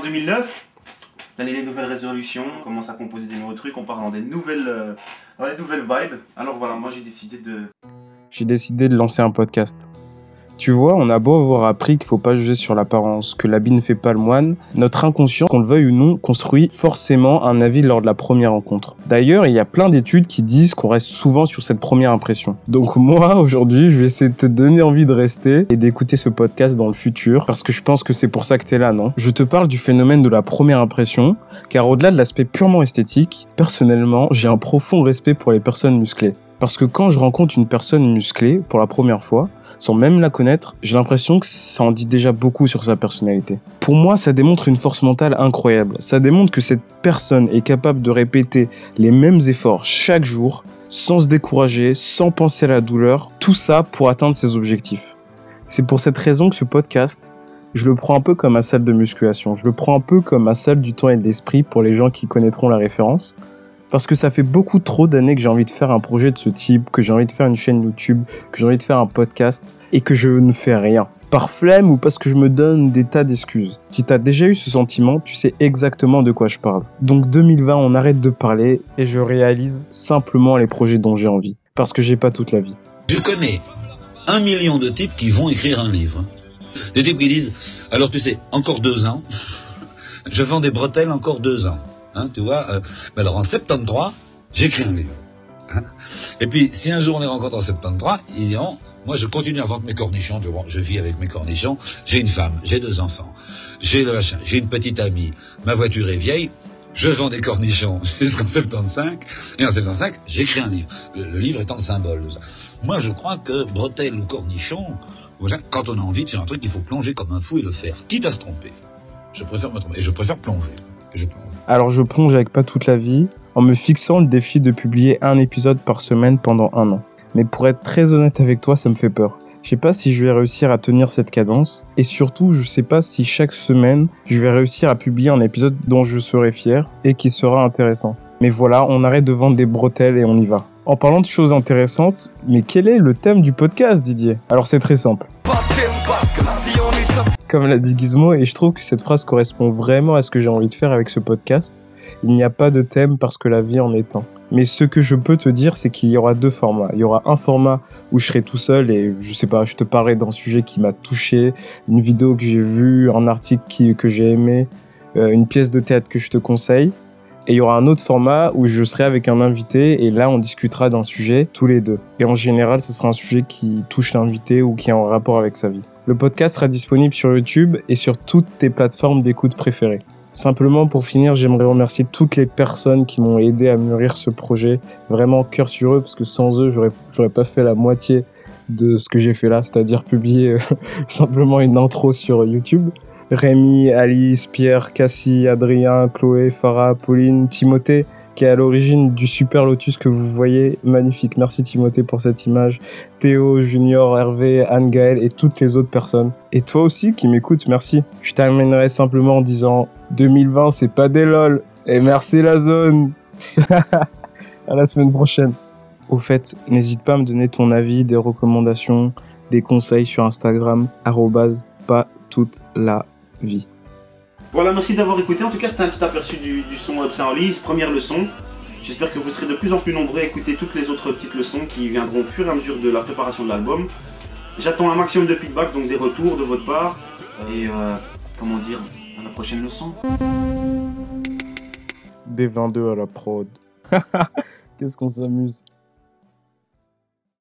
en 2009. L'année des nouvelles résolutions, on commence à composer des nouveaux trucs, on part dans des nouvelles, euh, dans des nouvelles vibes. Alors voilà, moi j'ai décidé de. J'ai décidé de lancer un podcast. Tu vois, on a beau avoir appris qu'il faut pas juger sur l'apparence, que l'habit ne fait pas le moine, notre inconscient, qu'on le veuille ou non, construit forcément un avis lors de la première rencontre. D'ailleurs, il y a plein d'études qui disent qu'on reste souvent sur cette première impression. Donc moi, aujourd'hui, je vais essayer de te donner envie de rester et d'écouter ce podcast dans le futur, parce que je pense que c'est pour ça que t'es là, non? Je te parle du phénomène de la première impression, car au-delà de l'aspect purement esthétique, personnellement, j'ai un profond respect pour les personnes musclées. Parce que quand je rencontre une personne musclée pour la première fois, sans même la connaître, j'ai l'impression que ça en dit déjà beaucoup sur sa personnalité. Pour moi, ça démontre une force mentale incroyable. Ça démontre que cette personne est capable de répéter les mêmes efforts chaque jour, sans se décourager, sans penser à la douleur, tout ça pour atteindre ses objectifs. C'est pour cette raison que ce podcast, je le prends un peu comme ma salle de musculation. Je le prends un peu comme ma salle du temps et de l'esprit pour les gens qui connaîtront la référence parce que ça fait beaucoup trop d'années que j'ai envie de faire un projet de ce type, que j'ai envie de faire une chaîne YouTube, que j'ai envie de faire un podcast et que je ne fais rien. Par flemme ou parce que je me donne des tas d'excuses. Si t'as déjà eu ce sentiment, tu sais exactement de quoi je parle. Donc 2020, on arrête de parler et je réalise simplement les projets dont j'ai envie. Parce que j'ai pas toute la vie. Je connais un million de types qui vont écrire un livre. Des types qui disent, alors tu sais, encore deux ans, je vends des bretelles encore deux ans. Hein, tu vois. Euh, mais alors en 73, j'écris un livre. Hein. Et puis si un jour on les rencontre en 73, ils diront, moi je continue à vendre mes cornichons, je vis avec mes cornichons, j'ai une femme, j'ai deux enfants, j'ai le machin, j'ai une petite amie, ma voiture est vieille, je vends des cornichons jusqu'en 75, et en 75, j'écris un livre. Le, livre étant le symbole. Moi je crois que bretelle ou cornichon, quand on a envie de faire un truc, il faut plonger comme un fou et le faire, quitte à se tromper. Je préfère me tromper, et je préfère plonger. Et je plonge. Alors je plonge avec pas toute la vie, en me fixant le défi de publier un épisode par semaine pendant un an. Mais pour être très honnête avec toi, ça me fait peur. Je sais pas si je vais réussir à tenir cette cadence, et surtout je sais pas si chaque semaine je vais réussir à publier un épisode dont je serai fier et qui sera intéressant. Mais voilà, on arrête de vendre des bretelles et on y va. En parlant de choses intéressantes, mais quel est le thème du podcast Didier? Alors c'est très simple. Comme l'a dit Gizmo, et je trouve que cette phrase correspond vraiment à ce que j'ai envie de faire avec ce podcast. Il n'y a pas de thème parce que la vie en est un. Mais ce que je peux te dire, c'est qu'il y aura deux formats. Il y aura un format où je serai tout seul et je sais pas, je te parlerai d'un sujet qui m'a touché, une vidéo que j'ai vue, un article que j'ai aimé, euh, une pièce de théâtre que je te conseille. Et il y aura un autre format où je serai avec un invité et là on discutera d'un sujet tous les deux. Et en général, ce sera un sujet qui touche l'invité ou qui est en rapport avec sa vie. Le podcast sera disponible sur YouTube et sur toutes tes plateformes d'écoute préférées. Simplement pour finir, j'aimerais remercier toutes les personnes qui m'ont aidé à mûrir ce projet. Vraiment cœur sur eux parce que sans eux, j'aurais, pas fait la moitié de ce que j'ai fait là, c'est-à-dire publier simplement une intro sur YouTube. Rémi, Alice, Pierre, Cassie, Adrien, Chloé, Farah, Pauline, Timothée, qui est à l'origine du super lotus que vous voyez. Magnifique. Merci Timothée pour cette image. Théo, Junior, Hervé, Anne-Gaëlle et toutes les autres personnes. Et toi aussi qui m'écoutes, merci. Je terminerai simplement en disant 2020, c'est pas des lol. Et merci la zone. à la semaine prochaine. Au fait, n'hésite pas à me donner ton avis, des recommandations, des conseils sur Instagram, pas toute la vie. Voilà, merci d'avoir écouté. En tout cas, c'était un petit aperçu du, son Lise, première leçon. J'espère que vous serez de plus en plus nombreux à écouter toutes les autres petites leçons qui viendront au fur et à mesure de la préparation de l'album. J'attends un maximum de feedback, donc des retours de votre part. Et euh, comment dire, à la prochaine leçon. Des 22 à la prod. Qu'est-ce qu'on s'amuse.